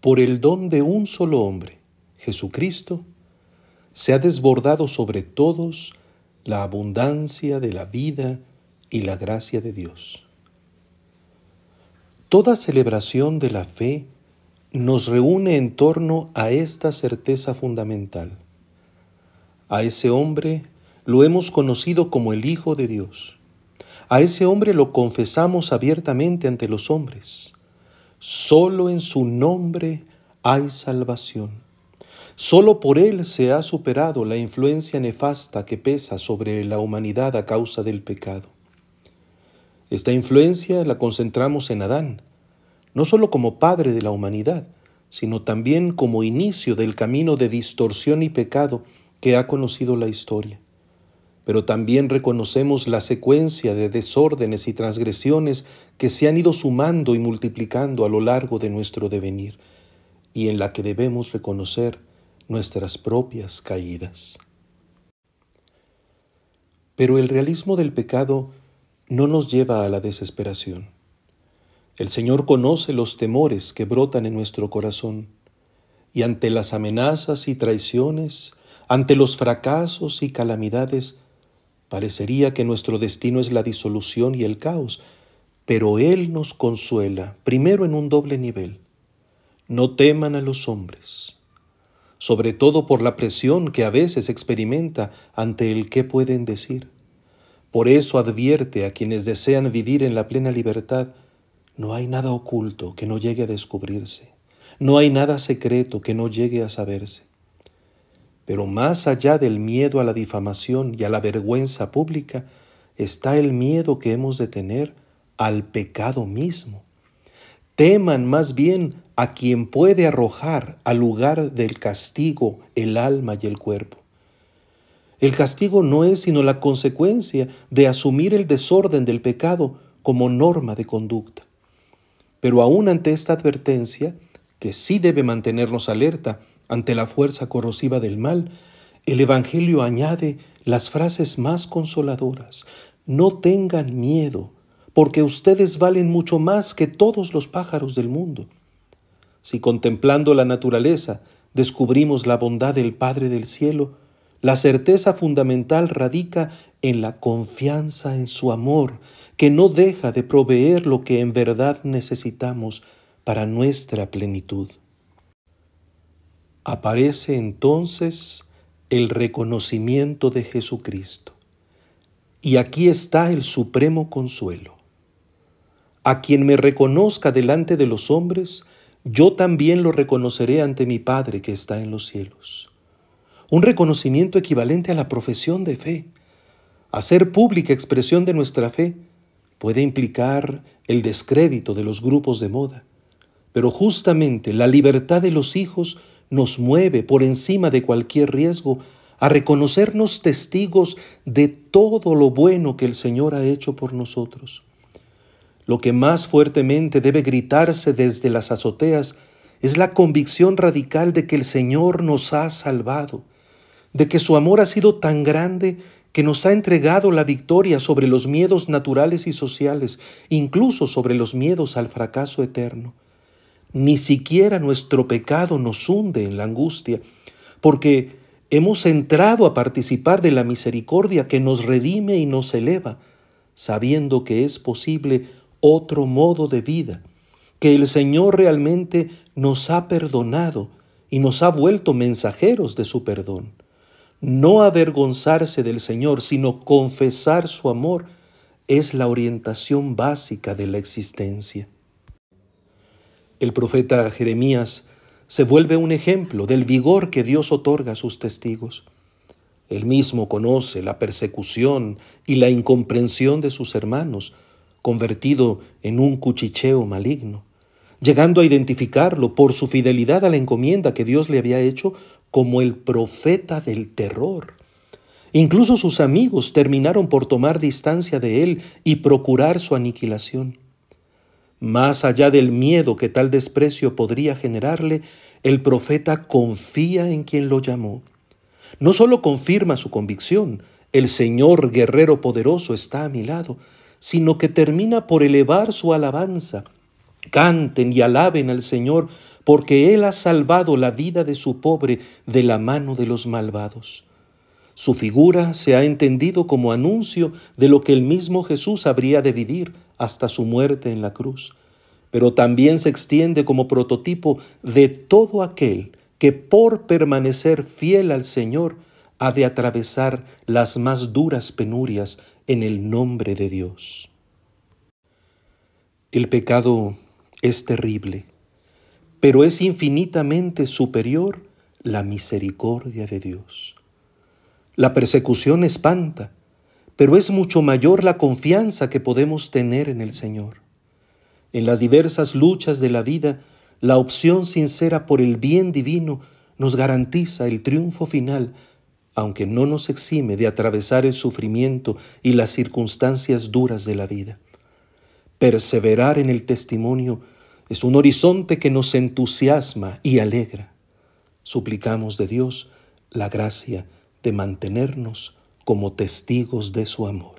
por el don de un solo hombre, Jesucristo, se ha desbordado sobre todos la abundancia de la vida y la gracia de Dios. Toda celebración de la fe nos reúne en torno a esta certeza fundamental. A ese hombre lo hemos conocido como el Hijo de Dios. A ese hombre lo confesamos abiertamente ante los hombres. Solo en su nombre hay salvación. Solo por él se ha superado la influencia nefasta que pesa sobre la humanidad a causa del pecado. Esta influencia la concentramos en Adán, no solo como padre de la humanidad, sino también como inicio del camino de distorsión y pecado que ha conocido la historia. Pero también reconocemos la secuencia de desórdenes y transgresiones que se han ido sumando y multiplicando a lo largo de nuestro devenir, y en la que debemos reconocer nuestras propias caídas. Pero el realismo del pecado no nos lleva a la desesperación. El Señor conoce los temores que brotan en nuestro corazón y ante las amenazas y traiciones, ante los fracasos y calamidades, parecería que nuestro destino es la disolución y el caos, pero Él nos consuela, primero en un doble nivel. No teman a los hombres, sobre todo por la presión que a veces experimenta ante el qué pueden decir. Por eso advierte a quienes desean vivir en la plena libertad, no hay nada oculto que no llegue a descubrirse, no hay nada secreto que no llegue a saberse. Pero más allá del miedo a la difamación y a la vergüenza pública, está el miedo que hemos de tener al pecado mismo. Teman más bien a quien puede arrojar al lugar del castigo el alma y el cuerpo. El castigo no es sino la consecuencia de asumir el desorden del pecado como norma de conducta. Pero aún ante esta advertencia, que sí debe mantenernos alerta ante la fuerza corrosiva del mal, el Evangelio añade las frases más consoladoras. No tengan miedo, porque ustedes valen mucho más que todos los pájaros del mundo. Si contemplando la naturaleza descubrimos la bondad del Padre del Cielo, la certeza fundamental radica en la confianza en su amor, que no deja de proveer lo que en verdad necesitamos para nuestra plenitud. Aparece entonces el reconocimiento de Jesucristo. Y aquí está el supremo consuelo. A quien me reconozca delante de los hombres, yo también lo reconoceré ante mi Padre que está en los cielos un reconocimiento equivalente a la profesión de fe. Hacer pública expresión de nuestra fe puede implicar el descrédito de los grupos de moda, pero justamente la libertad de los hijos nos mueve por encima de cualquier riesgo a reconocernos testigos de todo lo bueno que el Señor ha hecho por nosotros. Lo que más fuertemente debe gritarse desde las azoteas es la convicción radical de que el Señor nos ha salvado, de que su amor ha sido tan grande que nos ha entregado la victoria sobre los miedos naturales y sociales, incluso sobre los miedos al fracaso eterno. Ni siquiera nuestro pecado nos hunde en la angustia, porque hemos entrado a participar de la misericordia que nos redime y nos eleva, sabiendo que es posible otro modo de vida, que el Señor realmente nos ha perdonado y nos ha vuelto mensajeros de su perdón. No avergonzarse del Señor, sino confesar su amor es la orientación básica de la existencia. El profeta Jeremías se vuelve un ejemplo del vigor que Dios otorga a sus testigos. Él mismo conoce la persecución y la incomprensión de sus hermanos, convertido en un cuchicheo maligno, llegando a identificarlo por su fidelidad a la encomienda que Dios le había hecho como el profeta del terror. Incluso sus amigos terminaron por tomar distancia de él y procurar su aniquilación. Más allá del miedo que tal desprecio podría generarle, el profeta confía en quien lo llamó. No solo confirma su convicción, el Señor guerrero poderoso está a mi lado, sino que termina por elevar su alabanza Canten y alaben al Señor, porque Él ha salvado la vida de su pobre de la mano de los malvados. Su figura se ha entendido como anuncio de lo que el mismo Jesús habría de vivir hasta su muerte en la cruz, pero también se extiende como prototipo de todo aquel que por permanecer fiel al Señor ha de atravesar las más duras penurias en el nombre de Dios. El pecado es terrible, pero es infinitamente superior la misericordia de Dios. La persecución espanta, pero es mucho mayor la confianza que podemos tener en el Señor. En las diversas luchas de la vida, la opción sincera por el bien divino nos garantiza el triunfo final, aunque no nos exime de atravesar el sufrimiento y las circunstancias duras de la vida. Perseverar en el testimonio es un horizonte que nos entusiasma y alegra. Suplicamos de Dios la gracia de mantenernos como testigos de su amor.